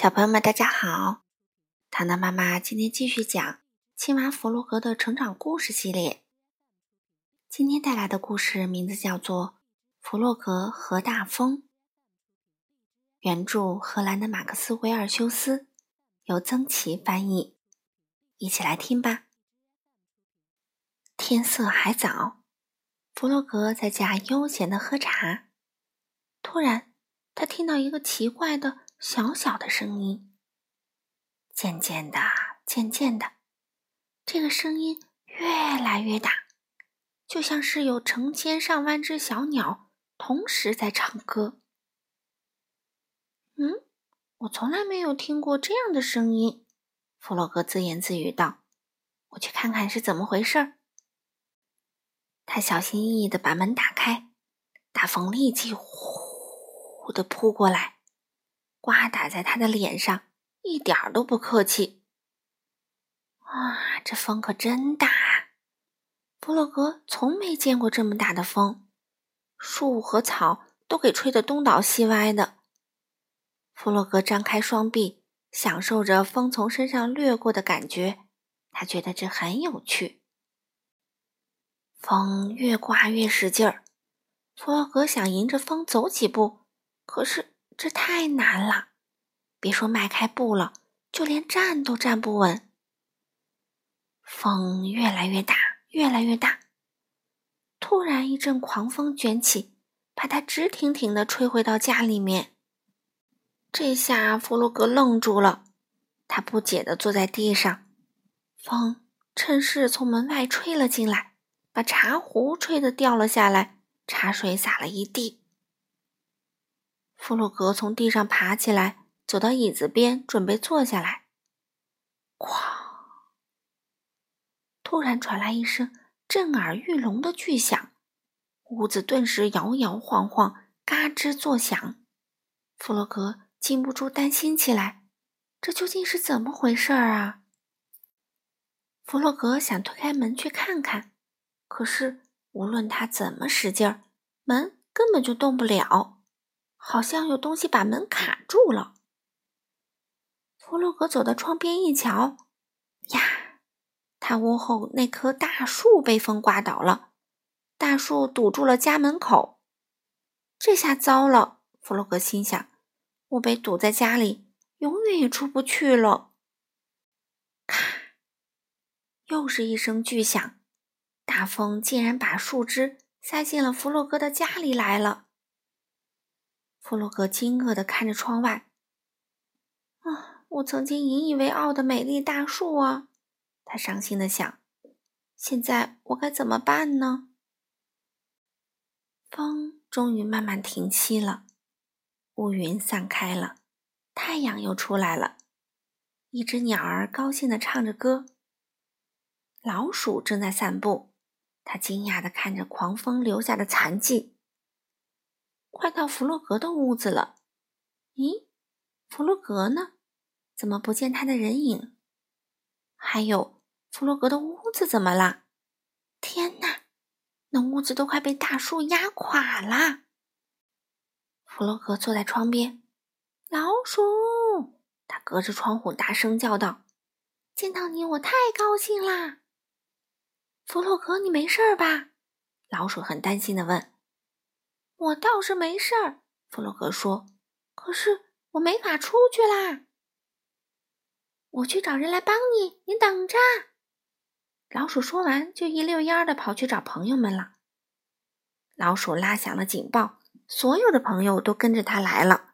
小朋友们，大家好！糖糖妈妈今天继续讲《青蛙弗洛格的成长故事》系列。今天带来的故事名字叫做《弗洛格和大风》，原著荷兰的马克思·维尔修斯，由曾琦翻译。一起来听吧。天色还早，弗洛格在家悠闲的喝茶。突然，他听到一个奇怪的。小小的声音，渐渐的，渐渐的，这个声音越来越大，就像是有成千上万只小鸟同时在唱歌。嗯，我从来没有听过这样的声音。弗洛格自言自语道：“我去看看是怎么回事。”他小心翼翼的把门打开，大风立即呼的扑过来。刮打在他的脸上，一点都不客气。哇，这风可真大啊！弗洛格从没见过这么大的风，树和草都给吹得东倒西歪的。弗洛格张开双臂，享受着风从身上掠过的感觉，他觉得这很有趣。风越刮越使劲儿，弗洛格想迎着风走几步，可是。这太难了，别说迈开步了，就连站都站不稳。风越来越大，越来越大。突然，一阵狂风卷起，把他直挺挺的吹回到家里面。这下弗洛格愣住了，他不解的坐在地上。风趁势从门外吹了进来，把茶壶吹得掉了下来，茶水洒了一地。弗洛格从地上爬起来，走到椅子边，准备坐下来。哐！突然传来一声震耳欲聋的巨响，屋子顿时摇摇晃晃，嘎吱作响。弗洛格禁不住担心起来：这究竟是怎么回事儿啊？弗洛格想推开门去看看，可是无论他怎么使劲儿，门根本就动不了。好像有东西把门卡住了。弗洛格走到窗边一瞧，呀，他屋后那棵大树被风刮倒了，大树堵住了家门口。这下糟了，弗洛格心想：我被堵在家里，永远也出不去了。咔，又是一声巨响，大风竟然把树枝塞进了弗洛格的家里来了。弗洛格惊愕地看着窗外，啊，我曾经引以为傲的美丽大树啊！他伤心地想：现在我该怎么办呢？风终于慢慢停息了，乌云散开了，太阳又出来了。一只鸟儿高兴地唱着歌。老鼠正在散步，它惊讶地看着狂风留下的残迹。快到弗洛格的屋子了，咦，弗洛格呢？怎么不见他的人影？还有，弗洛格的屋子怎么了？天哪，那屋子都快被大树压垮了！弗洛格坐在窗边，老鼠，他隔着窗户大声叫道：“见到你，我太高兴啦！”弗洛格，你没事吧？老鼠很担心的问。我倒是没事儿，弗洛格说。可是我没法出去啦。我去找人来帮你，你等着。老鼠说完，就一溜烟儿的跑去找朋友们了。老鼠拉响了警报，所有的朋友都跟着他来了。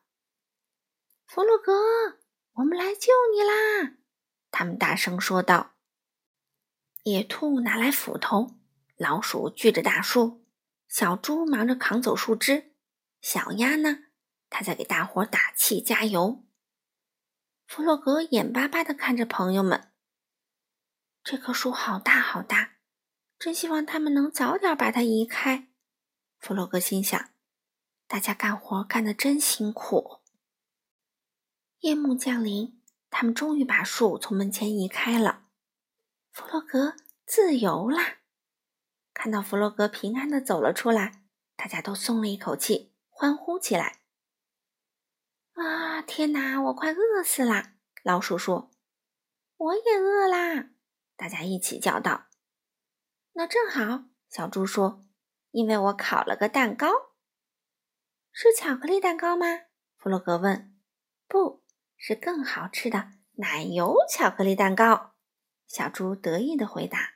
弗洛格，我们来救你啦！他们大声说道。野兔拿来斧头，老鼠锯着大树。小猪忙着扛走树枝，小鸭呢？它在给大伙打气加油。弗洛格眼巴巴地看着朋友们。这棵树好大好大，真希望他们能早点把它移开。弗洛格心想：大家干活干得真辛苦。夜幕降临，他们终于把树从门前移开了。弗洛格自由啦！看到弗洛格平安的走了出来，大家都松了一口气，欢呼起来。啊，天哪，我快饿死啦！老鼠说：“我也饿啦！”大家一起叫道：“那正好。”小猪说：“因为我烤了个蛋糕，是巧克力蛋糕吗？”弗洛格问。“不是，更好吃的奶油巧克力蛋糕。”小猪得意的回答。“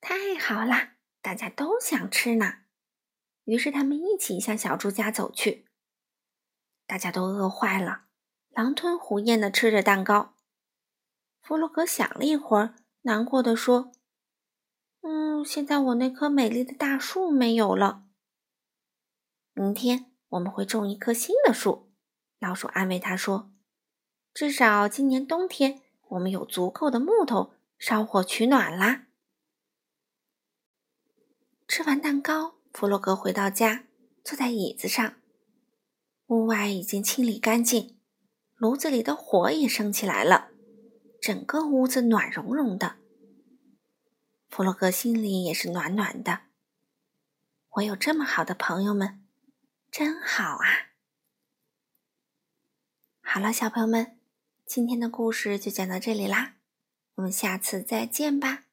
太好啦，大家都想吃呢。”于是他们一起向小猪家走去。大家都饿坏了，狼吞虎咽的吃着蛋糕。弗洛格想了一会儿。难过的说：“嗯，现在我那棵美丽的大树没有了。明天我们会种一棵新的树。”老鼠安慰他说：“至少今年冬天我们有足够的木头烧火取暖啦。”吃完蛋糕，弗洛格回到家，坐在椅子上。屋外已经清理干净，炉子里的火也升起来了。整个屋子暖融融的，弗洛格心里也是暖暖的。我有这么好的朋友们，真好啊！好了，小朋友们，今天的故事就讲到这里啦，我们下次再见吧。